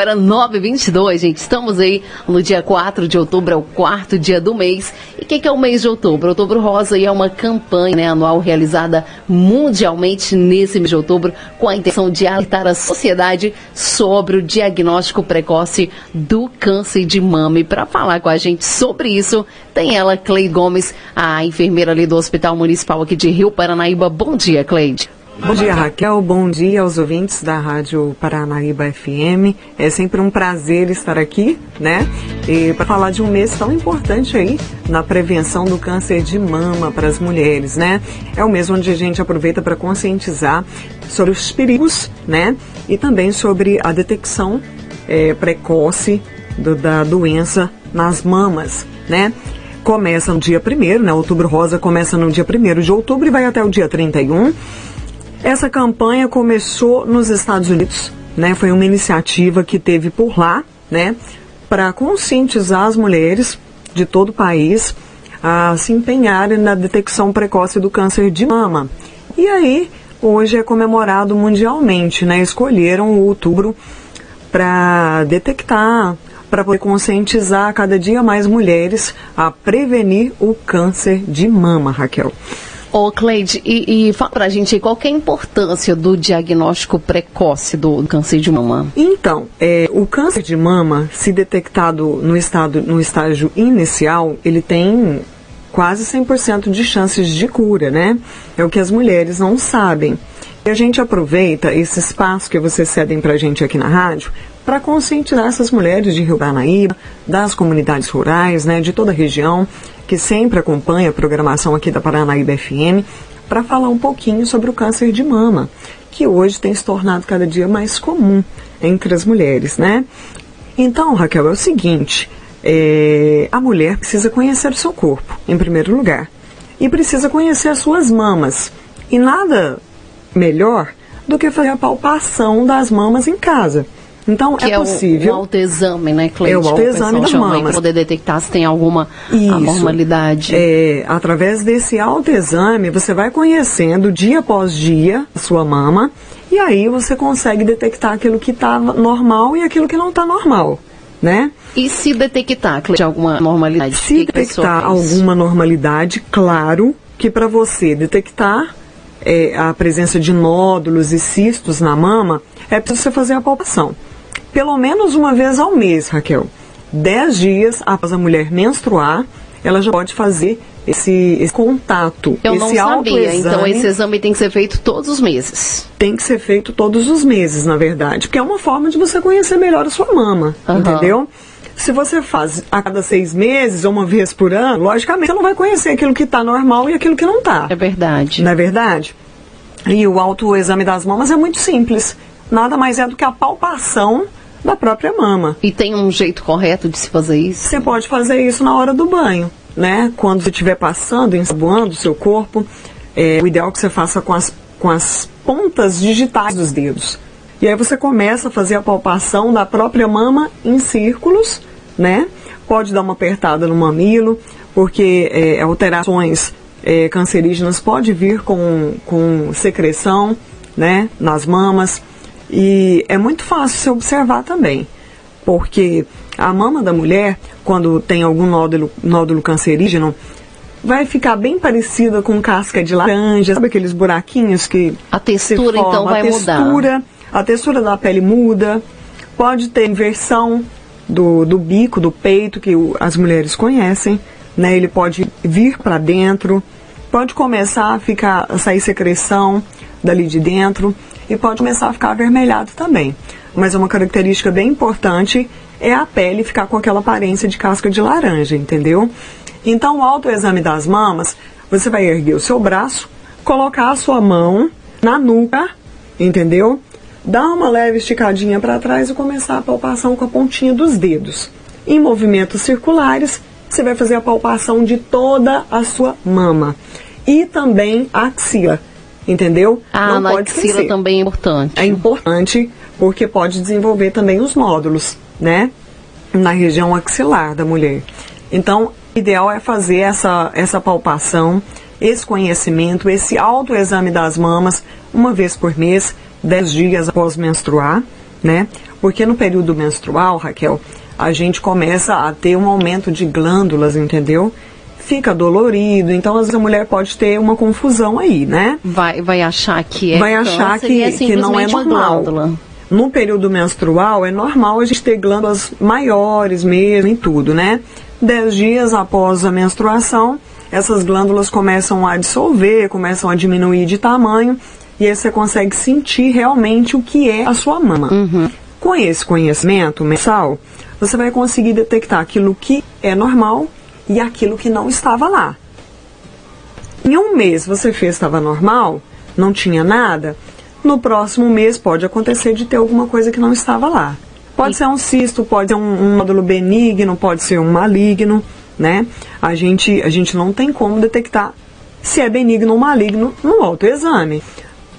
Agora 9h22, gente. Estamos aí no dia 4 de outubro, é o quarto dia do mês. E o que, que, é o mês de outubro? Outubro Rosa é uma campanha né, anual realizada mundialmente nesse mês de outubro com a intenção de alertar a sociedade sobre o diagnóstico precoce do câncer de mama. E para falar com a gente sobre isso, tem ela, Cleide Gomes, a enfermeira ali do Hospital Municipal aqui de Rio Paranaíba. Bom dia, Cleide. Bom dia, Raquel. Bom dia aos ouvintes da Rádio Paranaíba FM. É sempre um prazer estar aqui, né? E para falar de um mês tão importante aí na prevenção do câncer de mama para as mulheres, né? É o mês onde a gente aproveita para conscientizar sobre os perigos, né? E também sobre a detecção é, precoce do, da doença nas mamas, né? Começa no dia 1 né? Outubro Rosa começa no dia 1 de outubro e vai até o dia 31. Essa campanha começou nos Estados Unidos, né? Foi uma iniciativa que teve por lá, né? Para conscientizar as mulheres de todo o país a se empenharem na detecção precoce do câncer de mama. E aí, hoje é comemorado mundialmente, né? Escolheram o outubro para detectar, para poder conscientizar cada dia mais mulheres a prevenir o câncer de mama, Raquel. Ô, Cleide, e, e fala pra gente qual é a importância do diagnóstico precoce do câncer de mama? Então, é, o câncer de mama, se detectado no, estado, no estágio inicial, ele tem quase 100% de chances de cura, né? É o que as mulheres não sabem. E a gente aproveita esse espaço que vocês cedem pra gente aqui na rádio para conscientizar essas mulheres de Rio Paranaíba, das comunidades rurais, né, de toda a região, que sempre acompanha a programação aqui da Paranaíba FM, para falar um pouquinho sobre o câncer de mama, que hoje tem se tornado cada dia mais comum entre as mulheres, né? Então, Raquel, é o seguinte: é, a mulher precisa conhecer o seu corpo, em primeiro lugar, e precisa conhecer as suas mamas. E nada melhor do que fazer a palpação das mamas em casa. Então que é, possível. O, o autoexame, né, Cleide? É o autoexame da mama. Para poder detectar se tem alguma Isso. anormalidade. É, através desse autoexame, você vai conhecendo dia após dia a sua mama e aí você consegue detectar aquilo que está normal e aquilo que não está normal. Né? E se detectar Cleide, alguma normalidade? Se detectar alguma normalidade, claro que para você detectar é, a presença de nódulos e cistos na mama, é preciso você fazer a palpação pelo menos uma vez ao mês, Raquel. Dez dias após a mulher menstruar, ela já pode fazer esse, esse contato, Eu esse não sabia, então esse exame tem que ser feito todos os meses. Tem que ser feito todos os meses, na verdade, porque é uma forma de você conhecer melhor a sua mama, uhum. entendeu? Se você faz a cada seis meses ou uma vez por ano, logicamente você não vai conhecer aquilo que está normal e aquilo que não está. É verdade. Não é verdade? E o autoexame das mamas é muito simples. Nada mais é do que a palpação da própria mama. E tem um jeito correto de se fazer isso? Você pode fazer isso na hora do banho, né? Quando você estiver passando, ensaboando o seu corpo, é, o ideal é que você faça com as, com as pontas digitais dos dedos. E aí você começa a fazer a palpação da própria mama em círculos, né? Pode dar uma apertada no mamilo, porque é, alterações é, cancerígenas pode vir com, com secreção, né? Nas mamas. E é muito fácil se observar também, porque a mama da mulher, quando tem algum nódulo, nódulo cancerígeno, vai ficar bem parecida com casca de laranja, sabe aqueles buraquinhos que a textura forma, então vai a textura, mudar. A textura da pele muda, pode ter inversão do, do bico, do peito que o, as mulheres conhecem, né? Ele pode vir para dentro, pode começar a ficar a sair secreção dali de dentro e pode começar a ficar avermelhado também. Mas uma característica bem importante é a pele ficar com aquela aparência de casca de laranja, entendeu? Então, o autoexame das mamas, você vai erguer o seu braço, colocar a sua mão na nuca, entendeu? Dar uma leve esticadinha para trás e começar a palpação com a pontinha dos dedos. Em movimentos circulares, você vai fazer a palpação de toda a sua mama e também a axila entendeu? Ah, Não pode axila esquecer. também é importante. É importante porque pode desenvolver também os nódulos, né? Na região axilar da mulher. Então, o ideal é fazer essa, essa palpação, esse conhecimento, esse autoexame das mamas uma vez por mês, 10 dias após menstruar, né? Porque no período menstrual, Raquel, a gente começa a ter um aumento de glândulas, entendeu? Fica dolorido, então às vezes a mulher pode ter uma confusão aí, né? Vai, vai achar que é Vai achar que, é que não é normal. Glândula. No período menstrual é normal a gente ter glândulas maiores mesmo e tudo, né? Dez dias após a menstruação, essas glândulas começam a dissolver, começam a diminuir de tamanho e aí você consegue sentir realmente o que é a sua mama. Uhum. Com esse conhecimento mensal, você vai conseguir detectar aquilo que é normal e aquilo que não estava lá. Em um mês você fez estava normal, não tinha nada. No próximo mês pode acontecer de ter alguma coisa que não estava lá. Pode ser um cisto, pode ser um, um nódulo benigno, pode ser um maligno, né? A gente, a gente não tem como detectar se é benigno ou maligno no autoexame.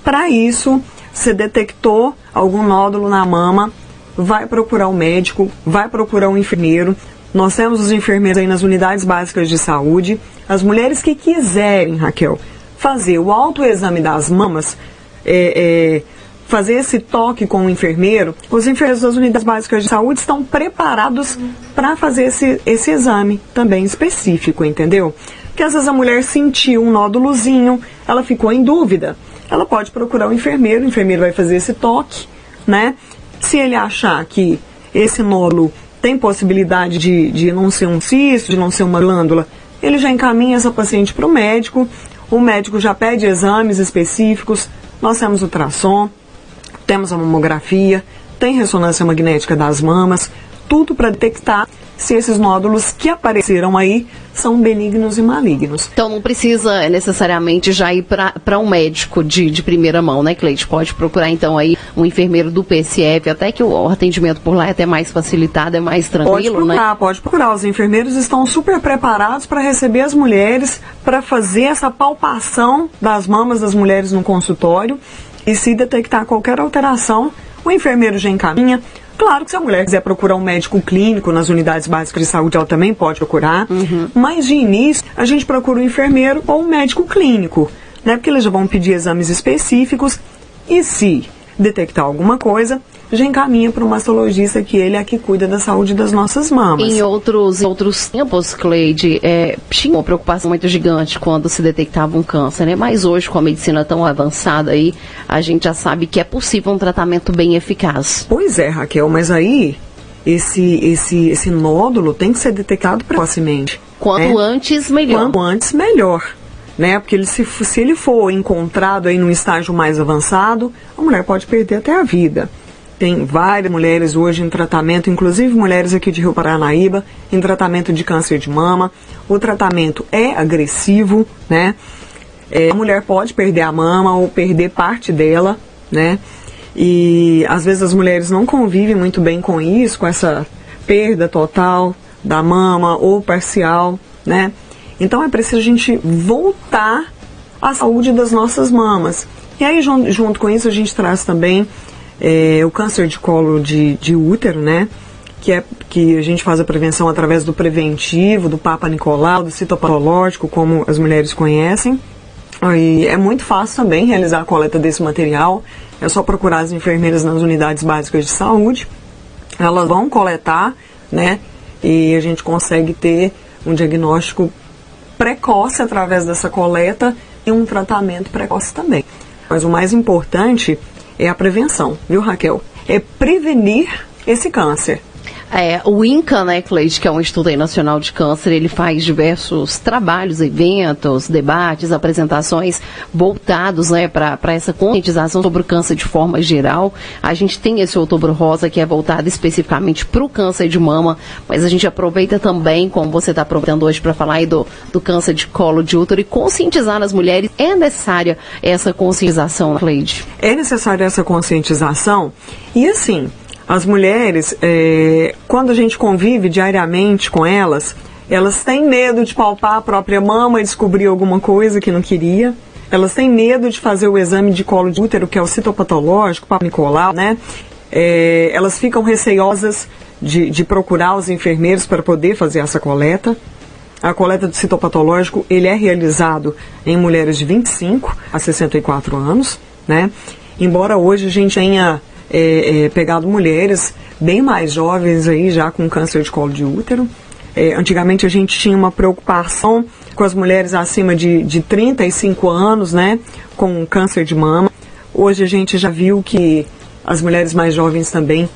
Para isso, você detectou algum nódulo na mama, vai procurar o um médico, vai procurar um enfermeiro. Nós temos os enfermeiros aí nas unidades básicas de saúde. As mulheres que quiserem, Raquel, fazer o autoexame das mamas, é, é, fazer esse toque com o enfermeiro, os enfermeiros das unidades básicas de saúde estão preparados para fazer esse, esse exame também específico, entendeu? Porque às vezes a mulher sentiu um nódulozinho, ela ficou em dúvida. Ela pode procurar o enfermeiro, o enfermeiro vai fazer esse toque, né? Se ele achar que esse nódulo tem possibilidade de, de não ser um cisto, de não ser uma glândula, ele já encaminha essa paciente para o médico, o médico já pede exames específicos, nós temos ultrassom, temos a mamografia, tem ressonância magnética das mamas, tudo para detectar se esses nódulos que apareceram aí são benignos e malignos. Então não precisa necessariamente já ir para um médico de, de primeira mão, né, Cleide? Pode procurar então aí um enfermeiro do PSF, até que o atendimento por lá é até mais facilitado, é mais tranquilo, pode procurar, né? Pode procurar, os enfermeiros estão super preparados para receber as mulheres, para fazer essa palpação das mamas das mulheres no consultório e se detectar qualquer alteração, o enfermeiro já encaminha, Claro que se a mulher quiser procurar um médico clínico nas unidades básicas de saúde, ela também pode procurar. Uhum. Mas de início, a gente procura um enfermeiro ou um médico clínico, né? Porque eles já vão pedir exames específicos e se detectar alguma coisa, já encaminha para o mastologista que ele é que cuida da saúde das nossas mamas. Em outros, em outros tempos, Cleide, é, tinha uma preocupação muito gigante quando se detectava um câncer, né? Mas hoje, com a medicina tão avançada aí, a gente já sabe que é possível um tratamento bem eficaz. Pois é, Raquel, mas aí esse, esse, esse nódulo tem que ser detectado precocemente. Quanto né? antes, melhor. Quanto antes, melhor. Né? Porque ele, se, se ele for encontrado aí num estágio mais avançado, a mulher pode perder até a vida. Tem várias mulheres hoje em tratamento, inclusive mulheres aqui de Rio Paranaíba, em tratamento de câncer de mama. O tratamento é agressivo, né? É, a mulher pode perder a mama ou perder parte dela, né? E às vezes as mulheres não convivem muito bem com isso, com essa perda total da mama ou parcial, né? Então é preciso a gente voltar à saúde das nossas mamas. E aí, junto com isso, a gente traz também é, o câncer de colo de, de útero, né? Que, é, que a gente faz a prevenção através do preventivo, do Papa Nicolau, do citopatológico, como as mulheres conhecem. E é muito fácil também realizar a coleta desse material. É só procurar as enfermeiras nas unidades básicas de saúde. Elas vão coletar, né? E a gente consegue ter um diagnóstico precoce através dessa coleta e um tratamento precoce também. Mas o mais importante é a prevenção, viu, Raquel? É prevenir esse câncer. É, o INCA, né, Cleide, que é um Instituto Nacional de Câncer, ele faz diversos trabalhos, eventos, debates, apresentações voltados né, para essa conscientização sobre o câncer de forma geral. A gente tem esse outubro rosa que é voltado especificamente para o câncer de mama, mas a gente aproveita também, como você está aproveitando hoje para falar aí do, do câncer de colo de útero e conscientizar as mulheres. É necessária essa conscientização, Cleide? É necessária essa conscientização e assim, as mulheres, é, quando a gente convive diariamente com elas, elas têm medo de palpar a própria mama e descobrir alguma coisa que não queria. Elas têm medo de fazer o exame de colo de útero, que é o citopatológico, Papa Nicolau, né? É, elas ficam receiosas de, de procurar os enfermeiros para poder fazer essa coleta. A coleta do citopatológico, ele é realizado em mulheres de 25 a 64 anos, né? Embora hoje a gente tenha é, é, pegado mulheres bem mais jovens aí, já com câncer de colo de útero. É, antigamente a gente tinha uma preocupação com as mulheres acima de, de 35 anos, né, com câncer de mama. Hoje a gente já viu que as mulheres mais jovens também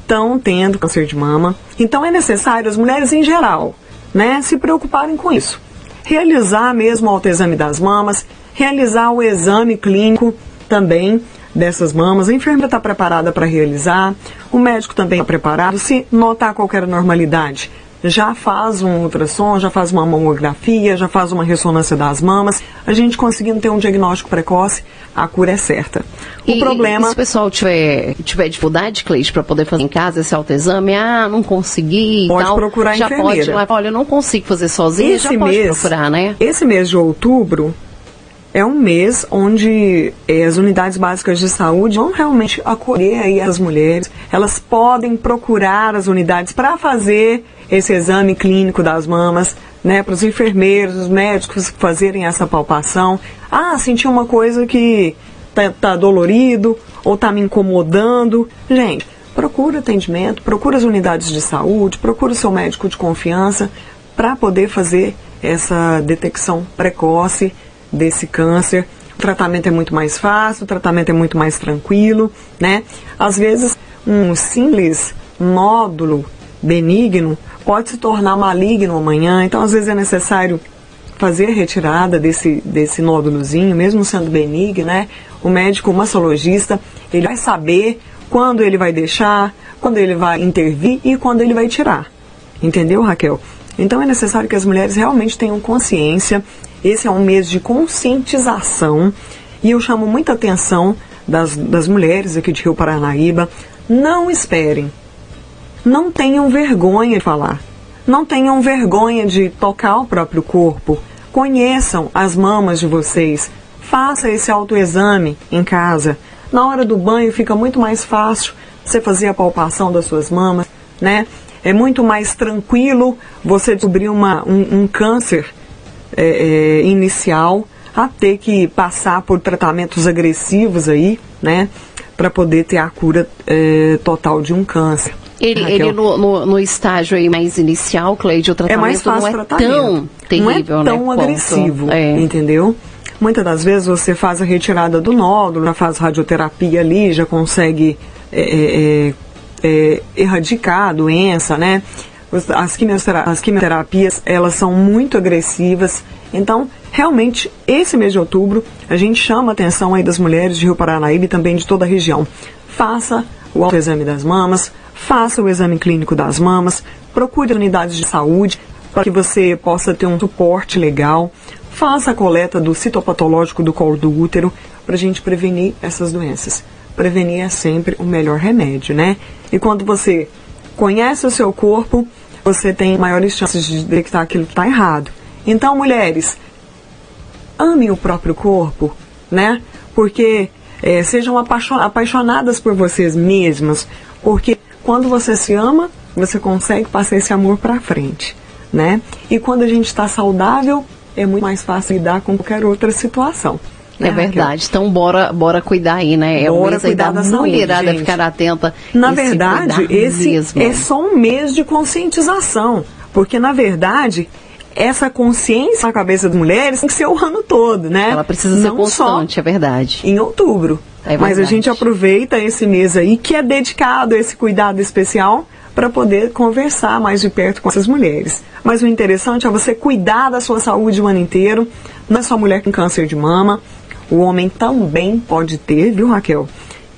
estão tendo câncer de mama. Então é necessário as mulheres em geral, né, se preocuparem com isso. Realizar mesmo o autoexame das mamas, realizar o exame clínico também dessas mamas. A enfermeira está preparada para realizar, o médico também está preparado. Se notar qualquer anormalidade, já faz um ultrassom, já faz uma mamografia, já faz uma ressonância das mamas. A gente conseguindo ter um diagnóstico precoce, a cura é certa. O e, problema. E se o pessoal tiver, tiver dificuldade, Cleide, para poder fazer em casa esse autoexame, ah, não consegui. Pode tal, procurar a já enfermeira. Pode, olha, eu não consigo fazer sozinha, esse já pode mês, procurar, né? Esse mês de outubro, é um mês onde eh, as unidades básicas de saúde vão realmente acolher aí as mulheres. Elas podem procurar as unidades para fazer esse exame clínico das mamas, né, para os enfermeiros, os médicos fazerem essa palpação. Ah, senti uma coisa que tá, tá dolorido ou tá me incomodando. Gente, procura atendimento, procura as unidades de saúde, procura o seu médico de confiança para poder fazer essa detecção precoce desse câncer. O tratamento é muito mais fácil, o tratamento é muito mais tranquilo, né? Às vezes, um simples nódulo benigno pode se tornar maligno amanhã, então às vezes é necessário fazer a retirada desse, desse nódulozinho, mesmo sendo benigno, né? O médico, o mastologista, ele vai saber quando ele vai deixar, quando ele vai intervir e quando ele vai tirar. Entendeu, Raquel? Então é necessário que as mulheres realmente tenham consciência esse é um mês de conscientização e eu chamo muita atenção das, das mulheres aqui de Rio Paranaíba. Não esperem. Não tenham vergonha de falar. Não tenham vergonha de tocar o próprio corpo. Conheçam as mamas de vocês. Faça esse autoexame em casa. Na hora do banho fica muito mais fácil você fazer a palpação das suas mamas, né? É muito mais tranquilo você descobrir uma, um, um câncer é, é, inicial a ter que passar por tratamentos agressivos aí, né, para poder ter a cura é, total de um câncer. Ele, ele no, no, no, estágio aí mais inicial, Cleide, o tratamento é mais fácil não é tão terrível, não é tão né, agressivo, é. entendeu? Muitas das vezes você faz a retirada do nódulo, já faz radioterapia ali, já consegue é, é, erradicar a doença, né? as, quimioterapias, as quimioterapias elas são muito agressivas. Então, realmente, esse mês de outubro, a gente chama a atenção aí das mulheres de Rio Paranaíba e também de toda a região. Faça o autoexame das mamas, faça o exame clínico das mamas, procure unidades de saúde para que você possa ter um suporte legal. Faça a coleta do citopatológico do colo do útero para a gente prevenir essas doenças. Prevenir é sempre o melhor remédio, né? E quando você conhece o seu corpo, você tem maiores chances de detectar aquilo que está errado. Então, mulheres, amem o próprio corpo, né? Porque é, sejam apaixonadas por vocês mesmas, porque quando você se ama, você consegue passar esse amor para frente, né? E quando a gente está saudável, é muito mais fácil lidar com qualquer outra situação. É verdade. Então, bora, bora cuidar aí, né? É bora o mês aí da, da mulherada saúde, ficar atenta. Na verdade, esse mesmo. é só um mês de conscientização. Porque, na verdade, essa consciência na cabeça das mulheres tem que ser o ano todo, né? Ela precisa Não ser constante, é verdade. Em outubro. É Mas a gente aproveita esse mês aí que é dedicado a esse cuidado especial para poder conversar mais de perto com essas mulheres. Mas o interessante é você cuidar da sua saúde o ano inteiro, não é só mulher com câncer de mama, o homem também pode ter, viu, Raquel?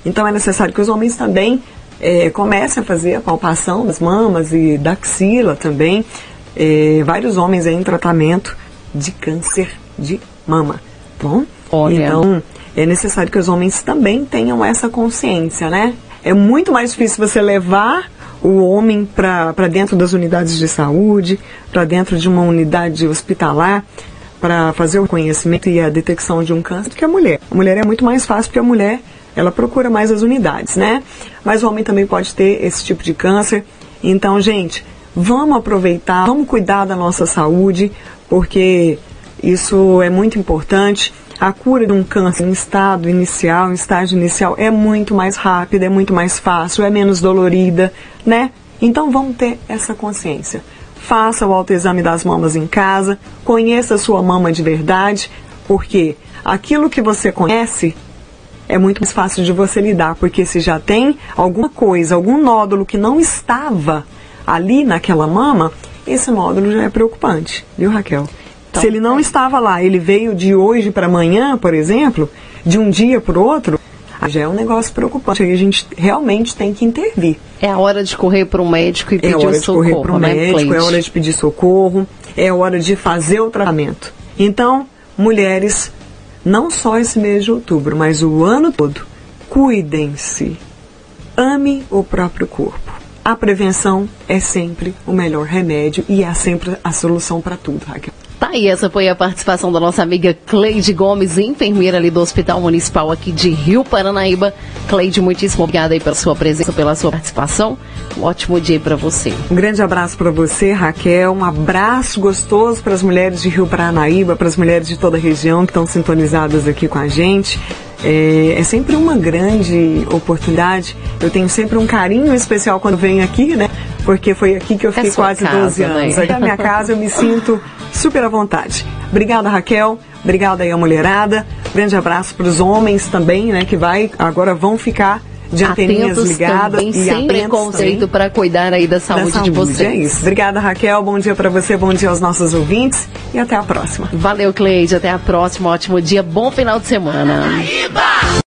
Então é necessário que os homens também é, comecem a fazer a palpação das mamas e da axila também. É, vários homens em tratamento de câncer de mama. Tá bom? Olha. Então é necessário que os homens também tenham essa consciência, né? É muito mais difícil você levar o homem para dentro das unidades de saúde, para dentro de uma unidade hospitalar, para fazer o conhecimento e a detecção de um câncer do que a mulher. A mulher é muito mais fácil porque a mulher ela procura mais as unidades, né? Mas o homem também pode ter esse tipo de câncer. Então, gente, vamos aproveitar, vamos cuidar da nossa saúde, porque isso é muito importante. a cura de um câncer em estado inicial, em estágio inicial, é muito mais rápida, é muito mais fácil, é menos dolorida, né? Então vamos ter essa consciência. Faça o autoexame das mamas em casa, conheça a sua mama de verdade, porque aquilo que você conhece é muito mais fácil de você lidar, porque se já tem alguma coisa, algum nódulo que não estava ali naquela mama, esse nódulo já é preocupante, viu, Raquel? Então, se ele não estava lá, ele veio de hoje para amanhã, por exemplo, de um dia para o outro, já é um negócio preocupante. Aí a gente realmente tem que intervir. É a hora de correr para o médico e pedir socorro. É hora de correr para o né, médico, é hora de pedir socorro, é hora de fazer o tratamento. Então, mulheres, não só esse mês de outubro, mas o ano todo, cuidem-se. Ame o próprio corpo. A prevenção é sempre o melhor remédio e é sempre a solução para tudo, Raquel. Tá, e essa foi a participação da nossa amiga Cleide Gomes, enfermeira ali do Hospital Municipal aqui de Rio Paranaíba. Cleide, muitíssimo obrigada aí pela sua presença, pela sua participação. Um ótimo dia para você. Um grande abraço para você, Raquel. Um abraço gostoso para as mulheres de Rio Paranaíba, para as mulheres de toda a região que estão sintonizadas aqui com a gente. É, é, sempre uma grande oportunidade. Eu tenho sempre um carinho especial quando venho aqui, né? Porque foi aqui que eu fiquei é quase casa, 12 anos. Né? Aqui na minha casa eu me sinto super à vontade. Obrigada, Raquel. Obrigada aí a mulherada. Grande abraço para os homens também, né? Que vai agora vão ficar de anteninhas atentos ligadas também, e sem preconceito para cuidar aí da saúde, da saúde de vocês. É isso. Obrigada, Raquel. Bom dia para você, bom dia aos nossos ouvintes e até a próxima. Valeu, Cleide. Até a próxima. Ótimo dia, bom final de semana. Paraíba!